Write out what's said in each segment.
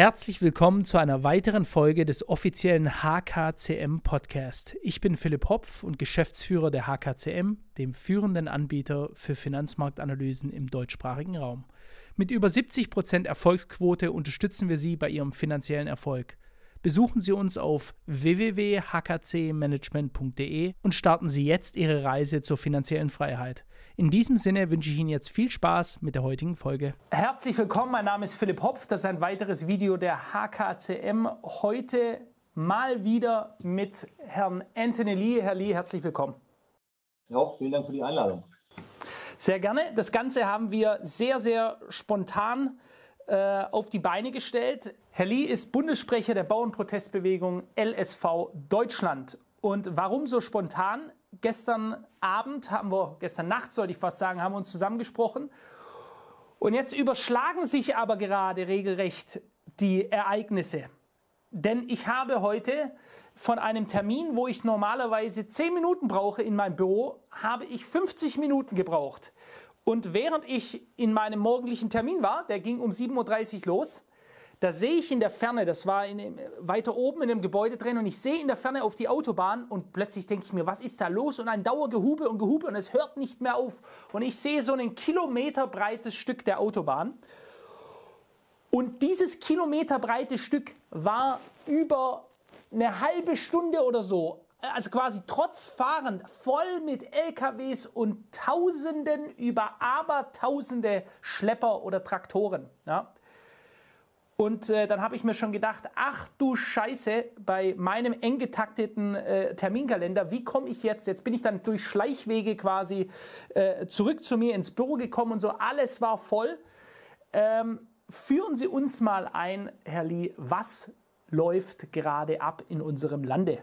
Herzlich willkommen zu einer weiteren Folge des offiziellen HKCM Podcast. Ich bin Philipp Hopf und Geschäftsführer der HKCM, dem führenden Anbieter für Finanzmarktanalysen im deutschsprachigen Raum. Mit über 70% Erfolgsquote unterstützen wir Sie bei Ihrem finanziellen Erfolg. Besuchen Sie uns auf www.hkcmanagement.de und starten Sie jetzt Ihre Reise zur finanziellen Freiheit. In diesem Sinne wünsche ich Ihnen jetzt viel Spaß mit der heutigen Folge. Herzlich willkommen, mein Name ist Philipp Hopf. Das ist ein weiteres Video der HKCM. Heute mal wieder mit Herrn Anthony Lee. Herr Lee, herzlich willkommen. Ja, vielen Dank für die Einladung. Sehr gerne. Das Ganze haben wir sehr, sehr spontan äh, auf die Beine gestellt. Herr Lee ist Bundessprecher der Bauernprotestbewegung LSV Deutschland. Und warum so spontan? Gestern Abend haben wir, gestern Nacht sollte ich fast sagen, haben wir uns zusammengesprochen. Und jetzt überschlagen sich aber gerade regelrecht die Ereignisse. Denn ich habe heute von einem Termin, wo ich normalerweise 10 Minuten brauche in meinem Büro, habe ich 50 Minuten gebraucht. Und während ich in meinem morgendlichen Termin war, der ging um 7.30 Uhr los, da sehe ich in der Ferne, das war in, weiter oben in einem Gebäude drin, und ich sehe in der Ferne auf die Autobahn und plötzlich denke ich mir, was ist da los? Und ein Dauergehube und Gehube und es hört nicht mehr auf. Und ich sehe so ein kilometerbreites Stück der Autobahn. Und dieses kilometerbreite Stück war über eine halbe Stunde oder so also quasi trotz Fahren voll mit LKWs und Tausenden über Abertausende Schlepper oder Traktoren. Ja. Und äh, dann habe ich mir schon gedacht, ach du Scheiße, bei meinem eng getakteten äh, Terminkalender, wie komme ich jetzt? Jetzt bin ich dann durch Schleichwege quasi äh, zurück zu mir ins Büro gekommen und so, alles war voll. Ähm, führen Sie uns mal ein, Herr Lee, was läuft gerade ab in unserem Lande?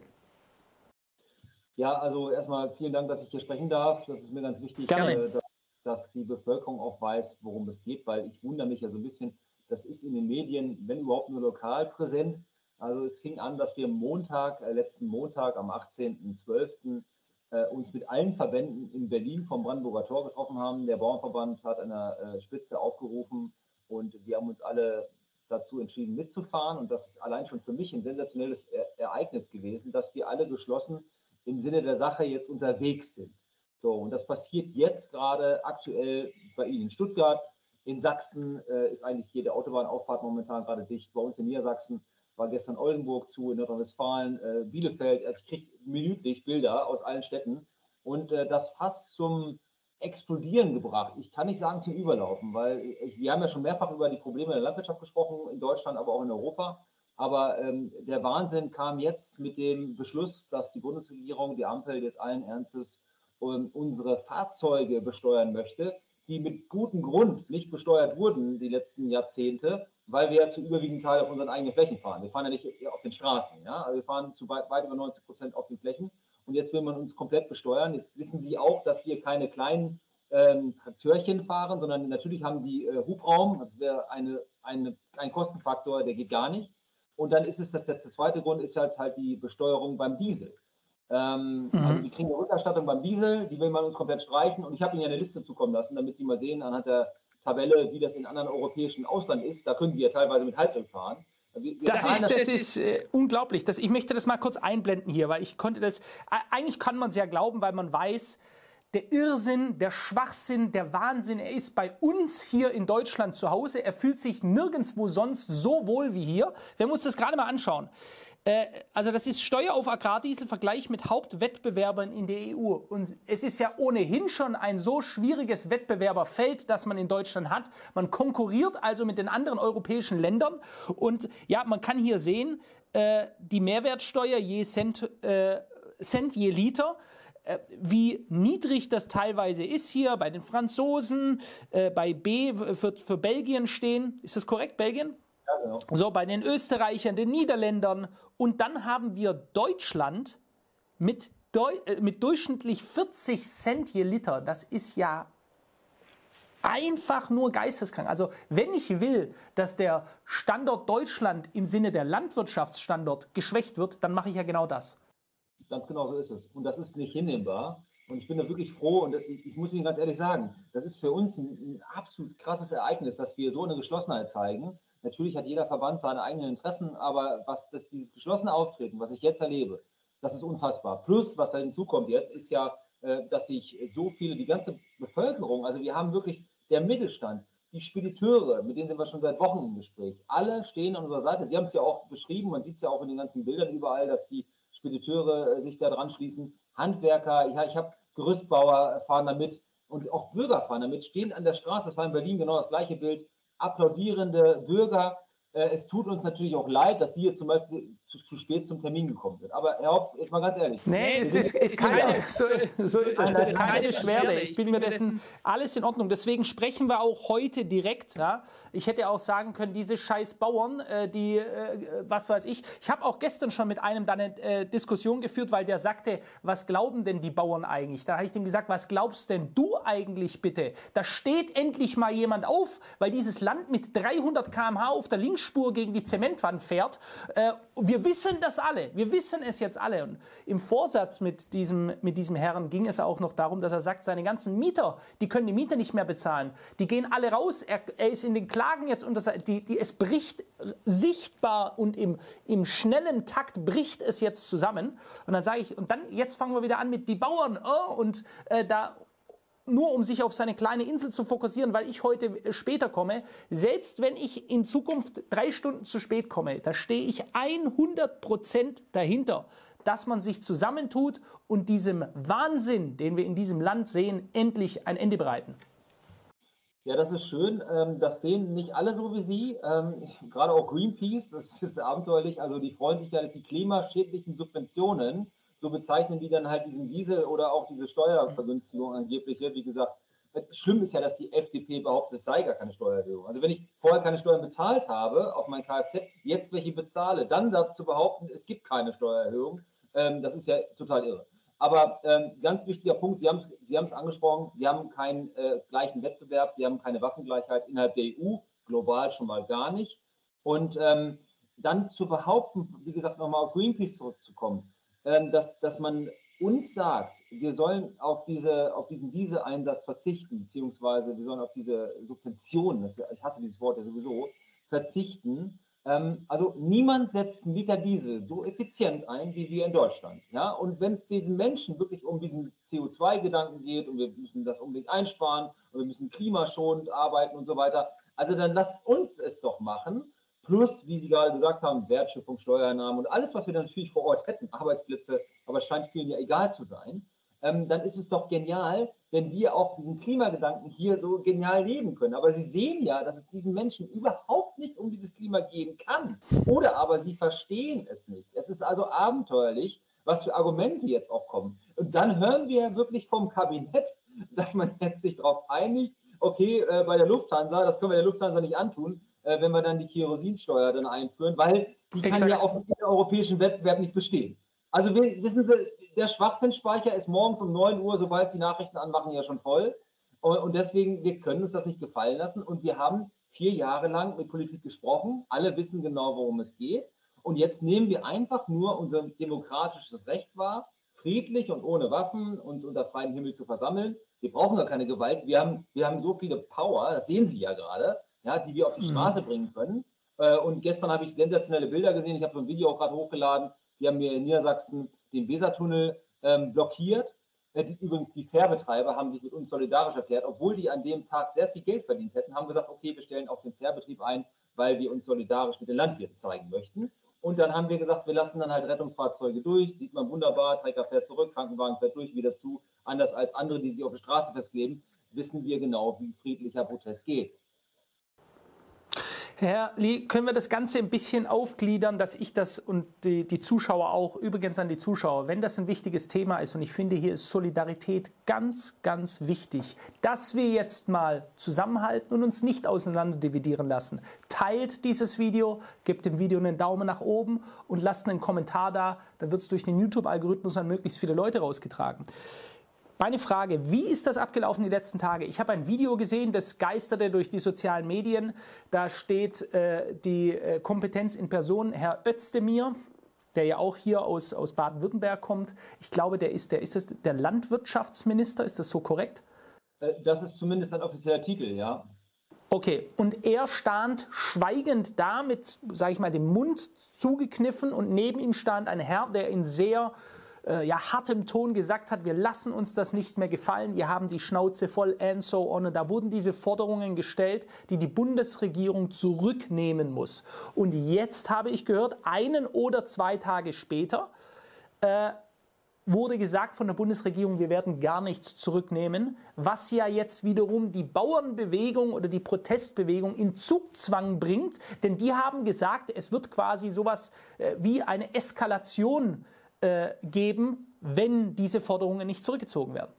Ja, also erstmal vielen Dank, dass ich hier sprechen darf. Das ist mir ganz wichtig, äh, dass, dass, die Bevölkerung auch weiß, worum es geht, weil ich wundere mich ja so ein bisschen, das ist in den Medien, wenn überhaupt nur lokal präsent. Also es fing an, dass wir Montag, äh, letzten Montag am 18.12. Äh, uns mit allen Verbänden in Berlin vom Brandenburger Tor getroffen haben. Der Bauernverband hat an der äh, Spitze aufgerufen und wir haben uns alle dazu entschieden mitzufahren. Und das ist allein schon für mich ein sensationelles e Ereignis gewesen, dass wir alle geschlossen im Sinne der Sache jetzt unterwegs sind. So, und das passiert jetzt gerade aktuell bei Ihnen in Stuttgart. In Sachsen äh, ist eigentlich jede Autobahnauffahrt momentan gerade dicht. Bei uns in Niedersachsen war gestern Oldenburg zu, in Nordrhein-Westfalen, äh, Bielefeld. Also ich kriege minütlich Bilder aus allen Städten und äh, das fast zum Explodieren gebracht. Ich kann nicht sagen zum Überlaufen, weil ich, wir haben ja schon mehrfach über die Probleme der Landwirtschaft gesprochen, in Deutschland, aber auch in Europa. Aber ähm, der Wahnsinn kam jetzt mit dem Beschluss, dass die Bundesregierung, die Ampel jetzt allen Ernstes ähm, unsere Fahrzeuge besteuern möchte, die mit gutem Grund nicht besteuert wurden die letzten Jahrzehnte, weil wir ja zu überwiegenden Teil auf unseren eigenen Flächen fahren. Wir fahren ja nicht auf den Straßen. Ja? Also wir fahren zu weit, weit über 90 Prozent auf den Flächen. Und jetzt will man uns komplett besteuern. Jetzt wissen Sie auch, dass wir keine kleinen ähm, Traktörchen fahren, sondern natürlich haben die äh, Hubraum. Das wäre eine, eine, ein Kostenfaktor, der geht gar nicht. Und dann ist es, das, der zweite Grund ist halt, halt die Besteuerung beim Diesel. Ähm, mhm. Also wir kriegen eine Rückerstattung beim Diesel, die will man uns komplett streichen. Und ich habe Ihnen ja eine Liste zukommen lassen, damit Sie mal sehen anhand der Tabelle, wie das in anderen europäischen Ausland ist. Da können Sie ja teilweise mit Heizöl fahren. Das, ist, das, ist, äh, unglaublich. Das, ich möchte das mal kurz einblenden hier, weil ich konnte das, eigentlich kann man es ja glauben, weil man weiß, der Irrsinn, der Schwachsinn, der Wahnsinn, er ist bei uns hier in Deutschland zu Hause. Er fühlt sich nirgendwo sonst so wohl wie hier. Wir müssen das gerade mal anschauen. Äh, also das ist Steuer auf Agrardiesel Vergleich mit Hauptwettbewerbern in der EU. Und es ist ja ohnehin schon ein so schwieriges Wettbewerberfeld, das man in Deutschland hat. Man konkurriert also mit den anderen europäischen Ländern. Und ja, man kann hier sehen, äh, die Mehrwertsteuer je Cent, äh, Cent je Liter wie niedrig das teilweise ist hier bei den Franzosen, äh, bei B wird für Belgien stehen. Ist das korrekt, Belgien? Ja, genau. So, bei den Österreichern, den Niederländern. Und dann haben wir Deutschland mit, Deu äh, mit durchschnittlich 40 Cent je Liter. Das ist ja einfach nur geisteskrank. Also wenn ich will, dass der Standort Deutschland im Sinne der Landwirtschaftsstandort geschwächt wird, dann mache ich ja genau das. Ganz genau so ist es. Und das ist nicht hinnehmbar. Und ich bin da wirklich froh und ich muss Ihnen ganz ehrlich sagen, das ist für uns ein, ein absolut krasses Ereignis, dass wir so eine Geschlossenheit zeigen. Natürlich hat jeder Verband seine eigenen Interessen, aber was das, dieses geschlossene Auftreten, was ich jetzt erlebe, das ist unfassbar. Plus, was da hinzukommt jetzt, ist ja, äh, dass sich so viele, die ganze Bevölkerung, also wir haben wirklich der Mittelstand, die Spediteure, mit denen sind wir schon seit Wochen im Gespräch, alle stehen an unserer Seite. Sie haben es ja auch beschrieben, man sieht es ja auch in den ganzen Bildern überall, dass die Spediteure äh, sich da dran schließen. Handwerker, ja, ich habe Gerüstbauer fahren damit und auch Bürger fahren damit, stehen an der Straße, das war in Berlin genau das gleiche Bild, applaudierende Bürger, es tut uns natürlich auch leid, dass Sie jetzt zum Beispiel zu, zu, spät zum Termin gekommen sind. Aber Herr Hopf, jetzt mal ganz ehrlich. Nee, es ist, ist keine, so, so ist es. Das ist keine Beschwerde. Ich bin mir dessen alles in Ordnung. Deswegen sprechen wir auch heute direkt. Ja? Ich hätte auch sagen können, diese scheiß Bauern, äh, die, äh, was weiß ich. Ich habe auch gestern schon mit einem da eine äh, Diskussion geführt, weil der sagte, was glauben denn die Bauern eigentlich? Da habe ich dem gesagt, was glaubst denn du eigentlich bitte? Da steht endlich mal jemand auf, weil dieses Land mit 300 km/h auf der Linksspur gegen die Zementwand fährt. Äh, wir wissen das alle. Wir wissen es jetzt alle. Und im Vorsatz mit diesem, mit diesem Herrn ging es auch noch darum, dass er sagt, seine ganzen Mieter, die können die Miete nicht mehr bezahlen. Die gehen alle raus. Er, er ist in den Klagen jetzt das, die, die, es bricht sichtbar und im, im schnellen Takt bricht es jetzt zusammen. Und dann sage ich, und dann, jetzt fangen wir wieder an mit die Bauern. Oh, und äh, da nur um sich auf seine kleine Insel zu fokussieren, weil ich heute später komme, selbst wenn ich in Zukunft drei Stunden zu spät komme, da stehe ich 100 Prozent dahinter, dass man sich zusammentut und diesem Wahnsinn, den wir in diesem Land sehen, endlich ein Ende bereiten. Ja, das ist schön. Ähm, das sehen nicht alle so wie Sie. Ähm, gerade auch Greenpeace, das ist abenteuerlich. Also die freuen sich ja, dass die klimaschädlichen Subventionen so bezeichnen die dann halt diesen Diesel oder auch diese Steuervergünstigung angebliche. Wie gesagt, schlimm ist ja, dass die FDP behauptet, es sei gar keine Steuererhöhung. Also wenn ich vorher keine Steuern bezahlt habe auf mein Kfz, jetzt welche bezahle, dann dazu behaupten, es gibt keine Steuererhöhung, ähm, das ist ja total irre. Aber ähm, ganz wichtiger Punkt, Sie haben es angesprochen, wir haben keinen äh, gleichen Wettbewerb, wir haben keine Waffengleichheit innerhalb der EU, global schon mal gar nicht. Und ähm, dann zu behaupten, wie gesagt, nochmal auf Greenpeace zurückzukommen, dass, dass man uns sagt, wir sollen auf, diese, auf diesen Diesel-Einsatz verzichten, beziehungsweise wir sollen auf diese Subventionen, das, ich hasse dieses Wort ja sowieso, verzichten. Ähm, also niemand setzt einen Liter Diesel so effizient ein wie wir in Deutschland. Ja? Und wenn es diesen Menschen wirklich um diesen CO2-Gedanken geht und wir müssen das unbedingt einsparen und wir müssen klimaschonend arbeiten und so weiter, also dann lasst uns es doch machen plus, wie Sie gerade gesagt haben, Wertschöpfung, Steuereinnahmen und alles, was wir natürlich vor Ort hätten, Arbeitsplätze, aber es scheint vielen ja egal zu sein, ähm, dann ist es doch genial, wenn wir auch diesen Klimagedanken hier so genial leben können. Aber Sie sehen ja, dass es diesen Menschen überhaupt nicht um dieses Klima gehen kann. Oder aber sie verstehen es nicht. Es ist also abenteuerlich, was für Argumente jetzt auch kommen. Und dann hören wir wirklich vom Kabinett, dass man jetzt sich darauf einigt, okay, äh, bei der Lufthansa, das können wir der Lufthansa nicht antun, äh, wenn wir dann die Kerosinsteuer dann einführen, weil die Exakt. kann ja auf dem europäischen Wettbewerb nicht bestehen. Also wissen Sie, der Schwachsinnspeicher ist morgens um 9 Uhr, sobald Sie Nachrichten anmachen, ja schon voll. Und, und deswegen, wir können uns das nicht gefallen lassen. Und wir haben vier Jahre lang mit Politik gesprochen. Alle wissen genau, worum es geht. Und jetzt nehmen wir einfach nur unser demokratisches Recht wahr, friedlich und ohne Waffen uns unter freiem Himmel zu versammeln. Wir brauchen gar keine Gewalt. Wir haben, wir haben so viele Power, das sehen Sie ja gerade ja, die wir auf die mhm. Straße bringen können. Äh, und gestern habe ich sensationelle Bilder gesehen. Ich habe so ein Video auch gerade hochgeladen. Die haben mir in Niedersachsen den Wesertunnel ähm, blockiert. Äh, die, übrigens, die Fährbetreiber haben sich mit uns solidarisch erklärt, obwohl die an dem Tag sehr viel Geld verdient hätten, haben gesagt, okay, wir stellen auch den Fährbetrieb ein, weil wir uns solidarisch mit den Landwirten zeigen möchten. Und dann haben wir gesagt, wir lassen dann halt Rettungsfahrzeuge durch. Sieht man wunderbar, Trecker fährt zurück, Krankenwagen fährt durch, wieder zu. Anders als andere, die sich auf der Straße festkleben, wissen wir genau, wie friedlicher Protest geht. Herr Lee, können wir das Ganze ein bisschen aufgliedern, dass ich das und die, die, Zuschauer auch, übrigens an die Zuschauer, wenn das ein wichtiges Thema ist und ich finde, hier ist Solidarität ganz, ganz wichtig, dass wir jetzt mal zusammenhalten und uns nicht auseinander dividieren lassen. Teilt dieses Video, gebt dem Video einen Daumen nach oben und lasst einen Kommentar da, dann wird es durch den YouTube-Algorithmus an möglichst viele Leute rausgetragen. Meine Frage, wie ist das abgelaufen die letzten Tage? Ich habe ein Video gesehen, das geisterte durch die sozialen Medien. Da steht äh, die äh, Kompetenz in Person, Herr Özdemir, der ja auch hier aus, aus Baden-Württemberg kommt. Ich glaube, der ist, der ist das der Landwirtschaftsminister, ist das so korrekt? Äh, das ist zumindest ein offizieller Titel, ja. Okay, und er stand schweigend da mit, sage ich mal, dem Mund zugekniffen und neben ihm stand ein Herr, der in sehr äh, ja, hartem Ton gesagt hat, wir lassen uns das nicht mehr gefallen, wir haben die Schnauze voll and so on. Und da wurden diese Forderungen gestellt, die die Bundesregierung zurücknehmen muss. Und jetzt habe ich gehört, einen oder zwei Tage später äh, wurde gesagt von der Bundesregierung, wir werden gar nichts zurücknehmen, was ja jetzt wiederum die Bauernbewegung oder die Protestbewegung in Zugzwang bringt, denn die haben gesagt, es wird quasi sowas äh, wie eine Eskalation äh, geben, wenn diese Forderungen nicht zurückgezogen werden.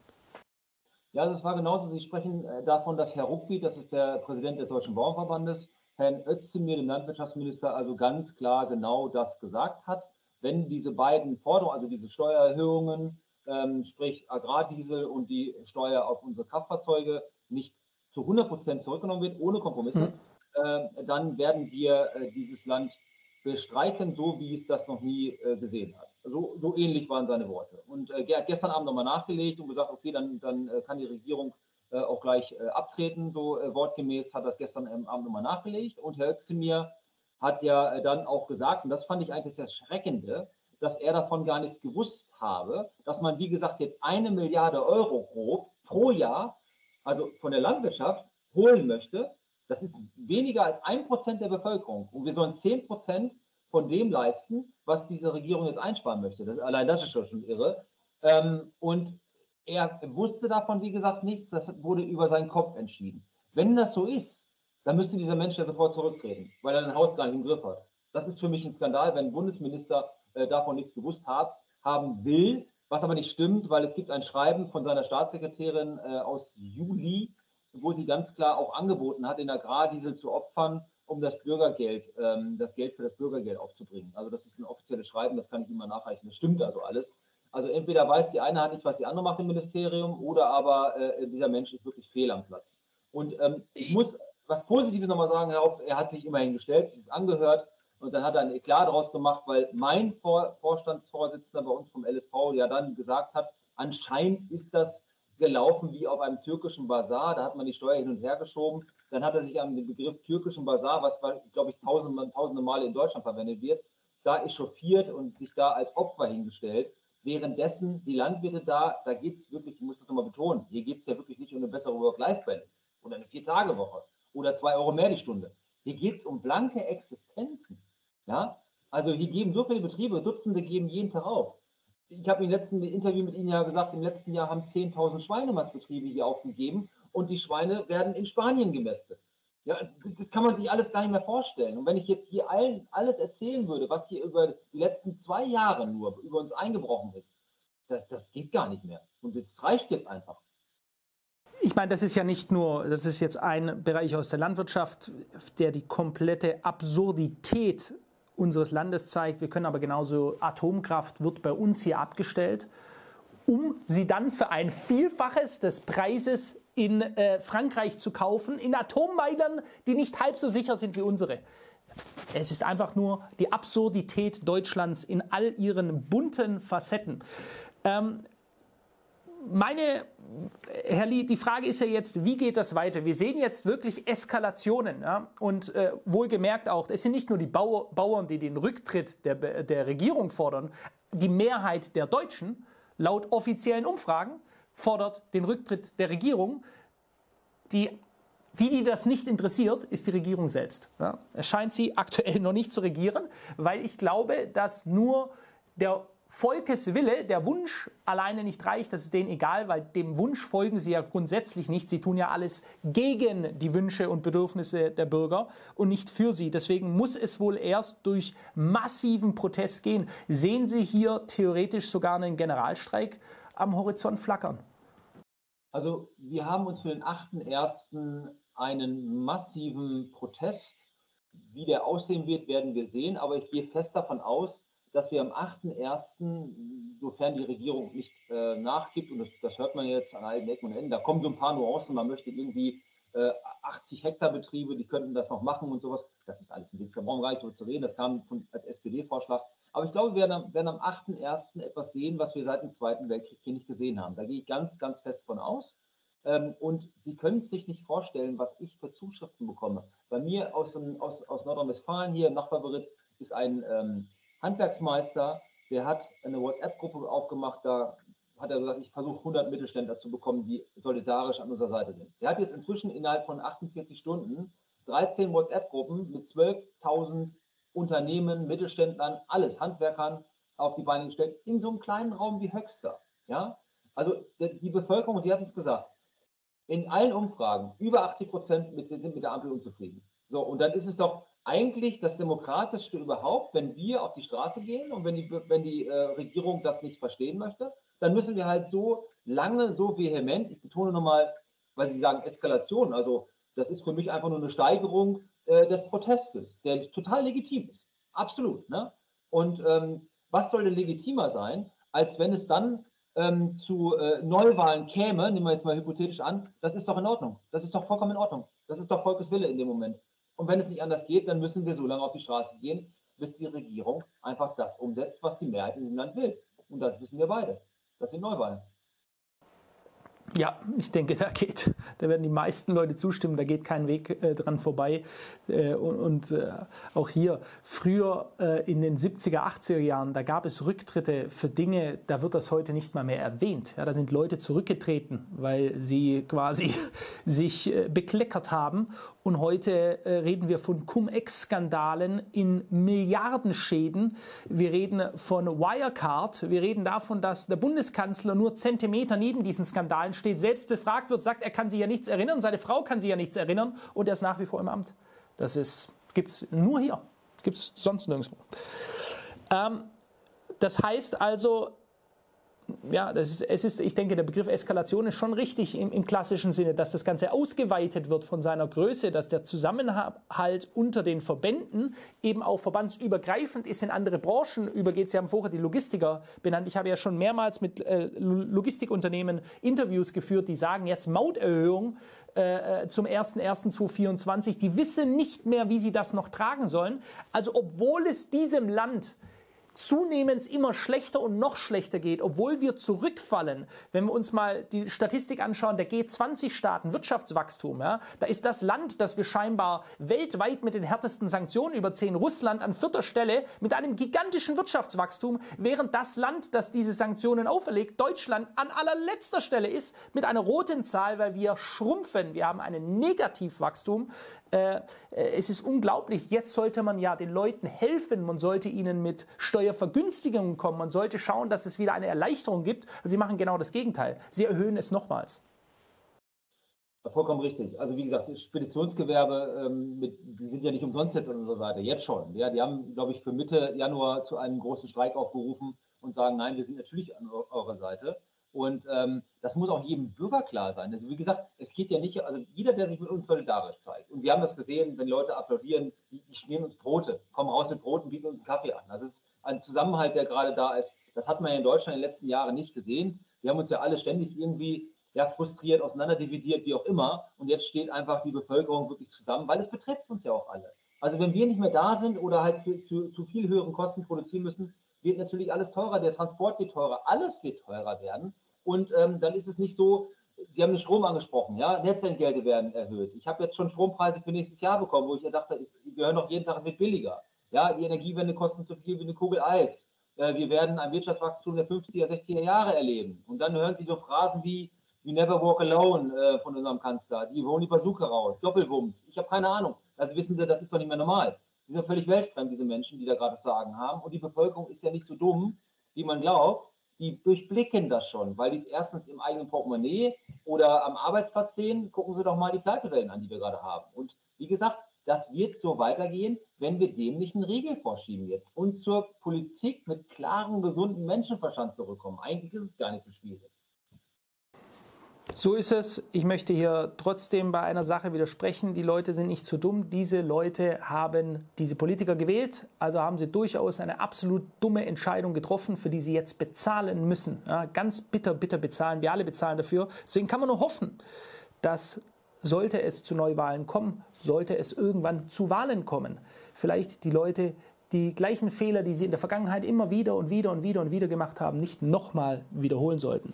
Ja, das war genauso. Sie sprechen äh, davon, dass Herr Ruckwied, das ist der Präsident des Deutschen Bauernverbandes, Herrn Özdemir, dem Landwirtschaftsminister, also ganz klar genau das gesagt hat. Wenn diese beiden Forderungen, also diese Steuererhöhungen, ähm, sprich Agrardiesel und die Steuer auf unsere Kraftfahrzeuge, nicht zu 100 Prozent zurückgenommen wird, ohne Kompromisse, mhm. äh, dann werden wir äh, dieses Land bestreiten, so wie es das noch nie äh, gesehen hat. So, so, ähnlich waren seine Worte. Und äh, er hat gestern Abend nochmal nachgelegt und gesagt, okay, dann, dann äh, kann die Regierung äh, auch gleich äh, abtreten. So äh, wortgemäß hat das gestern Abend nochmal nachgelegt. Und Herr Özdemir hat ja dann auch gesagt, und das fand ich eigentlich das Erschreckende, dass er davon gar nichts gewusst habe, dass man, wie gesagt, jetzt eine Milliarde Euro grob pro Jahr, also von der Landwirtschaft, holen möchte. Das ist weniger als ein Prozent der Bevölkerung. Und wir sollen zehn Prozent von dem leisten, was diese Regierung jetzt einsparen möchte. Das, allein das ist schon irre. Ähm, und er wusste davon, wie gesagt, nichts. Das wurde über seinen Kopf entschieden. Wenn das so ist, dann müsste dieser Mensch ja sofort zurücktreten, weil er ein Haus gar nicht im Griff hat. Das ist für mich ein Skandal, wenn ein Bundesminister äh, davon nichts gewusst hat, haben will, was aber nicht stimmt, weil es gibt ein Schreiben von seiner Staatssekretärin äh, aus Juli, wo sie ganz klar auch angeboten hat, den Agrardiesel zu opfern, um das Bürgergeld, ähm, das Geld für das Bürgergeld aufzubringen. Also das ist ein offizielles Schreiben, das kann ich Ihnen mal nachreichen. Das stimmt also alles. Also entweder weiß die eine Hand nicht, was die andere macht im Ministerium, oder aber äh, dieser Mensch ist wirklich fehl am Platz. Und ähm, ich muss was Positives nochmal sagen, Herr Hopf, er hat sich immerhin gestellt, sich ist angehört und dann hat er ein Eklat daraus gemacht, weil mein Vor Vorstandsvorsitzender bei uns vom LSV ja dann gesagt hat, anscheinend ist das gelaufen wie auf einem türkischen Bazar, da hat man die Steuer hin und her geschoben dann hat er sich an den Begriff türkischen Basar, was, glaube ich, tausende, tausende Male in Deutschland verwendet wird, da echauffiert und sich da als Opfer hingestellt. Währenddessen die Landwirte da, da geht es wirklich, ich muss das nochmal betonen, hier geht es ja wirklich nicht um eine bessere Work-Life-Balance oder eine Vier-Tage-Woche oder zwei Euro mehr die Stunde. Hier geht es um blanke Existenzen. Ja? Also hier geben so viele Betriebe, Dutzende geben jeden Tag auf. Ich habe im letzten Interview mit Ihnen ja gesagt, im letzten Jahr haben 10.000 Schweinemastbetriebe hier aufgegeben und die Schweine werden in Spanien gemästet. Ja, das kann man sich alles gar nicht mehr vorstellen. Und wenn ich jetzt hier allen alles erzählen würde, was hier über die letzten zwei Jahre nur über uns eingebrochen ist, das, das geht gar nicht mehr. Und das reicht jetzt einfach. Ich meine, das ist ja nicht nur, das ist jetzt ein Bereich aus der Landwirtschaft, der die komplette Absurdität unseres Landes zeigt. Wir können aber genauso, Atomkraft wird bei uns hier abgestellt um sie dann für ein Vielfaches des Preises in äh, Frankreich zu kaufen, in Atommeilern, die nicht halb so sicher sind wie unsere. Es ist einfach nur die Absurdität Deutschlands in all ihren bunten Facetten. Ähm, meine, Herr Lee, die Frage ist ja jetzt, wie geht das weiter? Wir sehen jetzt wirklich Eskalationen ja? und äh, wohlgemerkt auch, es sind nicht nur die Bauer, Bauern, die den Rücktritt der, der Regierung fordern, die Mehrheit der Deutschen laut offiziellen Umfragen fordert den Rücktritt der Regierung. Die, die, die das nicht interessiert, ist die Regierung selbst. Ja, es scheint sie aktuell noch nicht zu regieren, weil ich glaube, dass nur der Volkeswille, der Wunsch alleine nicht reicht, das ist denen egal, weil dem Wunsch folgen sie ja grundsätzlich nicht. Sie tun ja alles gegen die Wünsche und Bedürfnisse der Bürger und nicht für sie. Deswegen muss es wohl erst durch massiven Protest gehen. Sehen Sie hier theoretisch sogar einen Generalstreik am Horizont flackern? Also wir haben uns für den 8.1. einen massiven Protest, wie der aussehen wird, werden wir sehen. Aber ich gehe fest davon aus, dass wir am 8.1., sofern die Regierung nicht äh, nachgibt, und das, das, hört man jetzt an allen Ecken und Enden, da kommen so ein paar Nuancen, man möchte irgendwie äh, 80 Hektar Betriebe, die könnten das noch machen und sowas. Das ist alles ein Witz, da brauchen wir gar nicht drüber zu reden, das kam von, als SPD-Vorschlag. Aber ich glaube, wir werden, werden am 8.1. etwas sehen, was wir seit dem Zweiten Weltkrieg hier nicht gesehen haben. Da gehe ich ganz, ganz fest von aus. Ähm, und Sie können sich nicht vorstellen, was ich für Zuschriften bekomme. Bei mir aus, aus, aus Nordrhein-Westfalen hier im Nachbarberitt ist ein ähm, Handwerksmeister, der hat eine WhatsApp-Gruppe aufgemacht, da hat er gesagt, ich versuche 100 Mittelständler zu bekommen, die solidarisch an unserer Seite sind. Der hat jetzt inzwischen innerhalb von 48 Stunden 13 WhatsApp-Gruppen mit 12.000 Unternehmen, Mittelständlern, alles Handwerkern auf die Beine gestellt, in so einem kleinen Raum wie Höxter. Ja? Also die Bevölkerung, Sie hatten es gesagt, in allen Umfragen über 80 Prozent sind mit der Ampel unzufrieden. So, und dann ist es doch eigentlich das Demokratischste überhaupt, wenn wir auf die Straße gehen und wenn die, wenn die äh, Regierung das nicht verstehen möchte, dann müssen wir halt so lange, so vehement, ich betone nochmal, weil Sie sagen Eskalation, also das ist für mich einfach nur eine Steigerung äh, des Protestes, der total legitim ist. Absolut. Ne? Und ähm, was soll denn legitimer sein, als wenn es dann ähm, zu äh, Neuwahlen käme, nehmen wir jetzt mal hypothetisch an, das ist doch in Ordnung. Das ist doch vollkommen in Ordnung. Das ist doch Volkes Wille in dem Moment. Und wenn es nicht anders geht, dann müssen wir so lange auf die Straße gehen, bis die Regierung einfach das umsetzt, was die Mehrheit in diesem Land will. Und das wissen wir beide. Das sind Neuwahlen. Ja, ich denke, da geht, da werden die meisten Leute zustimmen, da geht kein Weg äh, dran vorbei. Äh, und, und äh, auch hier, früher äh, in den 70er, 80er Jahren, da gab es Rücktritte für Dinge, da wird das heute nicht mal mehr erwähnt. Ja, da sind Leute zurückgetreten, weil sie quasi sich äh, bekleckert haben. Und heute äh, reden wir von Cum-Ex-Skandalen in Milliardenschäden. Wir reden von Wirecard. Wir reden davon, dass der Bundeskanzler nur Zentimeter neben diesen Skandalen steht, selbst befragt wird, sagt, er kann sich ja nichts erinnern, seine Frau kann sich ja nichts erinnern und er ist nach wie vor im Amt. Das gibt es nur hier, gibt es sonst nirgendwo. Ähm, das heißt also, ja, das ist, es ist, ich denke, der Begriff Eskalation ist schon richtig im, im, klassischen Sinne, dass das Ganze ausgeweitet wird von seiner Größe, dass der Zusammenhalt unter den Verbänden eben auch verbandsübergreifend ist in andere Branchen übergeht. Sie haben vorher die Logistiker benannt. Ich habe ja schon mehrmals mit äh, Logistikunternehmen Interviews geführt, die sagen jetzt Mauterhöhung äh, äh zum 01.01.2024. Die wissen nicht mehr, wie sie das noch tragen sollen. Also obwohl es diesem Land zunehmend immer schlechter und noch schlechter geht, obwohl wir zurückfallen. Wenn wir uns mal die Statistik anschauen, der G20-Staaten Wirtschaftswachstum, ja, da ist das Land, das wir scheinbar weltweit mit den härtesten Sanktionen überziehen, Russland an vierter Stelle mit einem gigantischen Wirtschaftswachstum, während das Land, das diese Sanktionen auferlegt, Deutschland, an allerletzter Stelle ist mit einer roten Zahl, weil wir schrumpfen. Wir haben ein Negativwachstum. Äh, äh, es ist unglaublich. Jetzt sollte man ja den Leuten helfen. Man sollte ihnen mit Steuervergünstigungen kommen. Man sollte schauen, dass es wieder eine Erleichterung gibt. Sie machen genau das Gegenteil. Sie erhöhen es nochmals. Vollkommen richtig. Also wie gesagt, das Speditionsgewerbe, ähm, mit, die sind ja nicht umsonst jetzt an unserer Seite, jetzt schon. Ja, die haben, glaube ich, für Mitte Januar zu einem großen Streik aufgerufen und sagen, nein, wir sind natürlich an eurer Seite. Und ähm, das muss auch jedem Bürger klar sein. Also wie gesagt, es geht ja nicht, also jeder, der sich mit uns solidarisch zeigt. Und wir haben das gesehen, wenn Leute applaudieren, die, die schmieren uns Brote, kommen raus mit Broten, bieten uns einen Kaffee an. Das ist ein Zusammenhalt, der gerade da ist. Das hat man ja in Deutschland in den letzten Jahren nicht gesehen. Wir haben uns ja alle ständig irgendwie ja, frustriert, auseinanderdividiert, wie auch immer. Und jetzt steht einfach die Bevölkerung wirklich zusammen, weil es betrifft uns ja auch alle. Also wenn wir nicht mehr da sind oder halt zu, zu viel höheren Kosten produzieren müssen, wird natürlich alles teurer, der Transport wird teurer, alles wird teurer werden. Und ähm, dann ist es nicht so, Sie haben den Strom angesprochen, ja, Netzentgelte werden erhöht. Ich habe jetzt schon Strompreise für nächstes Jahr bekommen, wo ich dachte, wir hören doch jeden Tag, es wird billiger. Ja, die Energiewende kostet so viel wie eine Kugel Eis. Äh, wir werden ein Wirtschaftswachstum der 50er, 60er Jahre erleben. Und dann hören Sie so Phrasen wie, We never walk alone äh, von unserem Kanzler. Die holen die Bazooka raus, Doppelwumms. Ich habe keine Ahnung. Also wissen Sie, das ist doch nicht mehr normal. Die sind völlig weltfremd, diese Menschen, die da gerade Sagen haben. Und die Bevölkerung ist ja nicht so dumm, wie man glaubt. Die durchblicken das schon, weil die es erstens im eigenen Portemonnaie oder am Arbeitsplatz sehen. Gucken Sie doch mal die Pleitewellen an, die wir gerade haben. Und wie gesagt, das wird so weitergehen, wenn wir dem nicht einen Riegel vorschieben jetzt und zur Politik mit klarem, gesunden Menschenverstand zurückkommen. Eigentlich ist es gar nicht so schwierig. So ist es. Ich möchte hier trotzdem bei einer Sache widersprechen. Die Leute sind nicht zu so dumm. Diese Leute haben diese Politiker gewählt. Also haben sie durchaus eine absolut dumme Entscheidung getroffen, für die sie jetzt bezahlen müssen. Ja, ganz bitter, bitter bezahlen. Wir alle bezahlen dafür. Deswegen kann man nur hoffen, dass sollte es zu Neuwahlen kommen, sollte es irgendwann zu Wahlen kommen, vielleicht die Leute die gleichen Fehler, die sie in der Vergangenheit immer wieder und wieder und wieder und wieder gemacht haben, nicht nochmal wiederholen sollten.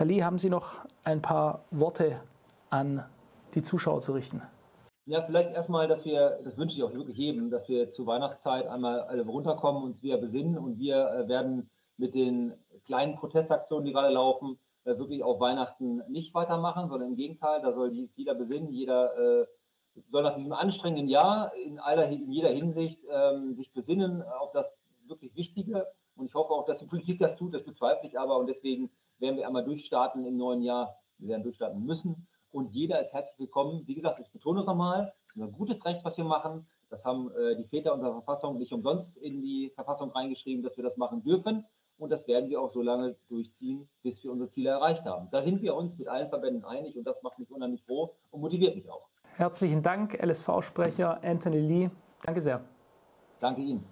Herr Lee, haben Sie noch ein paar Worte an die Zuschauer zu richten? Ja, vielleicht erstmal, dass wir, das wünsche ich auch wirklich jedem, dass wir zur Weihnachtszeit einmal alle runterkommen, uns wieder besinnen und wir äh, werden mit den kleinen Protestaktionen, die gerade laufen, äh, wirklich auch Weihnachten nicht weitermachen, sondern im Gegenteil, da soll jeder besinnen, jeder äh, soll nach diesem anstrengenden Jahr in, aller, in jeder Hinsicht ähm, sich besinnen auf das wirklich Wichtige. Und ich hoffe auch, dass die Politik das tut, das bezweifle ich aber. Und deswegen werden wir einmal durchstarten im neuen Jahr. Wir werden durchstarten müssen. Und jeder ist herzlich willkommen. Wie gesagt, ich betone es nochmal, es ist ein gutes Recht, was wir machen. Das haben äh, die Väter unserer Verfassung nicht umsonst in die Verfassung reingeschrieben, dass wir das machen dürfen. Und das werden wir auch so lange durchziehen, bis wir unsere Ziele erreicht haben. Da sind wir uns mit allen Verbänden einig und das macht mich unheimlich froh und motiviert mich auch. Herzlichen Dank, LSV-Sprecher Anthony Lee. Danke sehr. Danke Ihnen.